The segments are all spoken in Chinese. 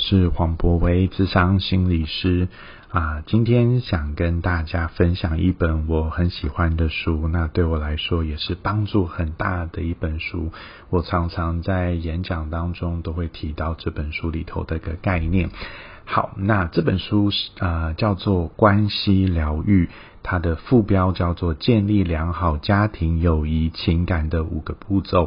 是黄博威，智商心理师啊。今天想跟大家分享一本我很喜欢的书，那对我来说也是帮助很大的一本书。我常常在演讲当中都会提到这本书里头的一个概念。好，那这本书是啊叫做《关系疗愈》，它的副标叫做《建立良好家庭友谊情感的五个步骤》。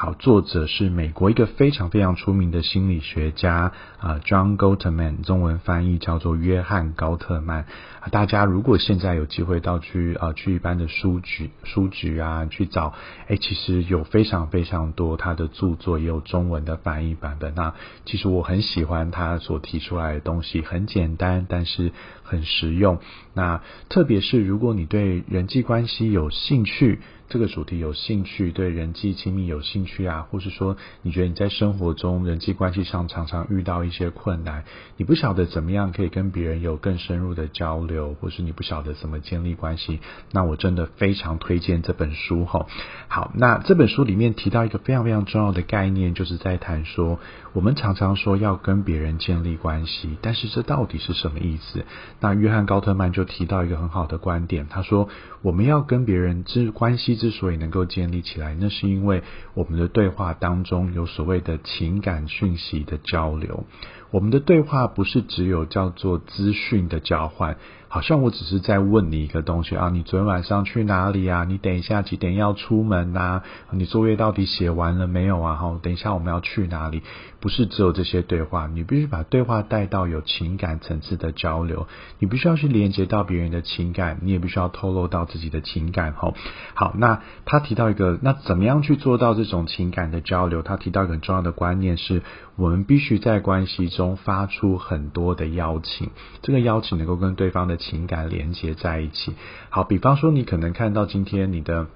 好，作者是美国一个非常非常出名的心理学家啊，John Gottman，中文翻译叫做约翰高特曼。大家如果现在有机会到去啊去一般的书局书局啊去找，哎，其实有非常非常多他的著作，也有中文的翻译版本。那其实我很喜欢他所提出来的东西，很简单，但是很实用。那特别是如果你对人际关系有兴趣。这个主题有兴趣，对人际亲密有兴趣啊，或是说你觉得你在生活中人际关系上常常遇到一些困难，你不晓得怎么样可以跟别人有更深入的交流，或是你不晓得怎么建立关系，那我真的非常推荐这本书哈。好，那这本书里面提到一个非常非常重要的概念，就是在谈说，我们常常说要跟别人建立关系，但是这到底是什么意思？那约翰高特曼就提到一个很好的观点，他说我们要跟别人之关系。之所以能够建立起来，那是因为我们的对话当中有所谓的情感讯息的交流。我们的对话不是只有叫做资讯的交换。好像我只是在问你一个东西啊，你昨天晚上去哪里啊？你等一下几点要出门呐？你作业到底写完了没有啊？哈，等一下我们要去哪里？不是只有这些对话，你必须把对话带到有情感层次的交流，你必须要去连接到别人的情感，你也必须要透露到自己的情感。哈，好，那他提到一个，那怎么样去做到这种情感的交流？他提到一个很重要的观念是，我们必须在关系中发出很多的邀请，这个邀请能够跟对方的。情感连接在一起。好，比方说，你可能看到今天你的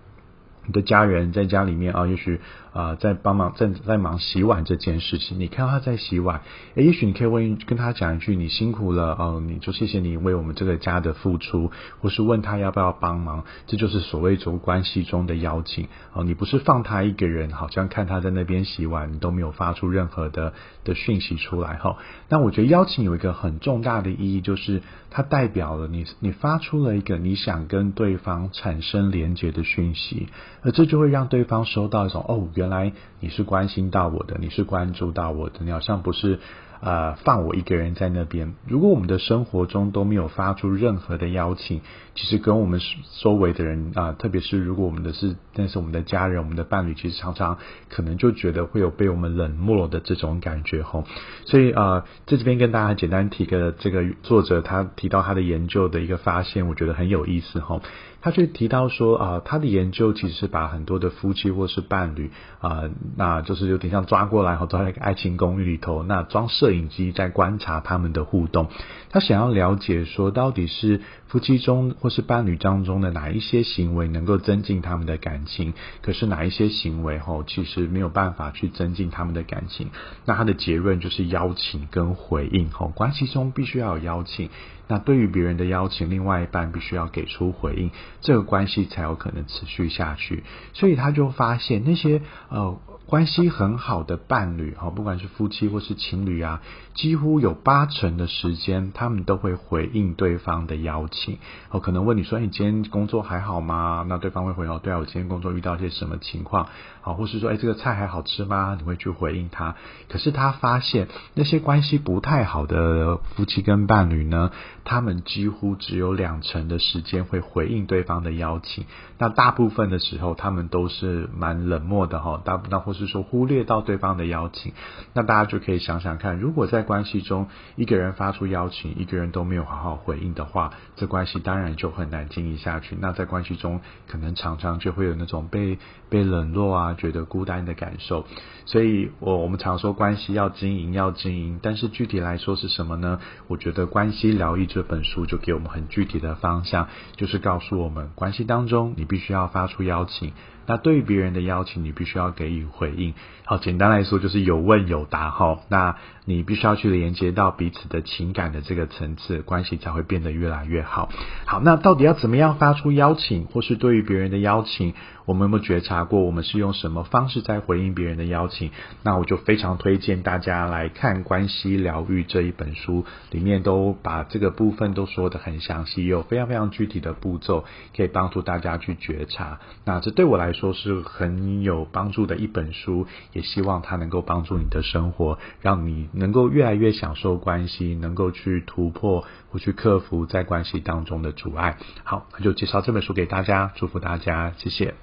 你的家人在家里面啊，也许。啊，在帮忙在在忙洗碗这件事情，你看到他在洗碗，诶，也许你可以问跟他讲一句，你辛苦了哦，你就谢谢你为我们这个家的付出，或是问他要不要帮忙，这就是所谓从关系中的邀请哦。你不是放他一个人，好像看他在那边洗碗，你都没有发出任何的的讯息出来哈。那我觉得邀请有一个很重大的意义，就是它代表了你你发出了一个你想跟对方产生连接的讯息，而这就会让对方收到一种哦。原来你是关心到我的，你是关注到我的，你好像不是。呃，放我一个人在那边。如果我们的生活中都没有发出任何的邀请，其实跟我们周围的人啊，特别是如果我们的是，但是我们的家人、我们的伴侣，其实常常可能就觉得会有被我们冷漠的这种感觉吼。所以啊，在这边跟大家简单提个这个作者他提到他的研究的一个发现，我觉得很有意思吼。他就提到说啊，他的研究其实是把很多的夫妻或是伴侣啊，那就是有点像抓过来后抓在一个爱情公寓里头，那装摄影机在观察他们的互动。他想要了解说，到底是夫妻中或是伴侣当中的哪一些行为能够增进他们的感情，可是哪一些行为吼其实没有办法去增进他们的感情。那他的结论就是邀请跟回应吼，关系中必须要有邀请。那对于别人的邀请，另外一半必须要给出回应，这个关系才有可能持续下去。所以他就发现那些呃。关系很好的伴侣，哈，不管是夫妻或是情侣啊，几乎有八成的时间，他们都会回应对方的邀请。哦可能问你说：“你今天工作还好吗？”那对方会回哦：“对啊，我今天工作遇到一些什么情况？”好，或是说：“哎，这个菜还好吃吗？”你会去回应他。可是他发现那些关系不太好的夫妻跟伴侣呢，他们几乎只有两成的时间会回应对方的邀请。那大部分的时候，他们都是蛮冷漠的哈。大那或是。是说，忽略到对方的邀请，那大家就可以想想看，如果在关系中一个人发出邀请，一个人都没有好好回应的话，这关系当然就很难经营下去。那在关系中，可能常常就会有那种被被冷落啊，觉得孤单的感受。所以，我我们常说关系要经营，要经营，但是具体来说是什么呢？我觉得《关系疗愈》这本书就给我们很具体的方向，就是告诉我们，关系当中你必须要发出邀请。那对于别人的邀请，你必须要给予回应。好，简单来说就是有问有答哈。那你必须要去连接到彼此的情感的这个层次，关系才会变得越来越好。好，那到底要怎么样发出邀请，或是对于别人的邀请，我们有没有觉察过？我们是用什么方式在回应别人的邀请？那我就非常推荐大家来看《关系疗愈》这一本书，里面都把这个部分都说的很详细，有非常非常具体的步骤，可以帮助大家去觉察。那这对我来说都是很有帮助的一本书，也希望它能够帮助你的生活，让你。能够越来越享受关系，能够去突破或去克服在关系当中的阻碍。好，那就介绍这本书给大家，祝福大家，谢谢。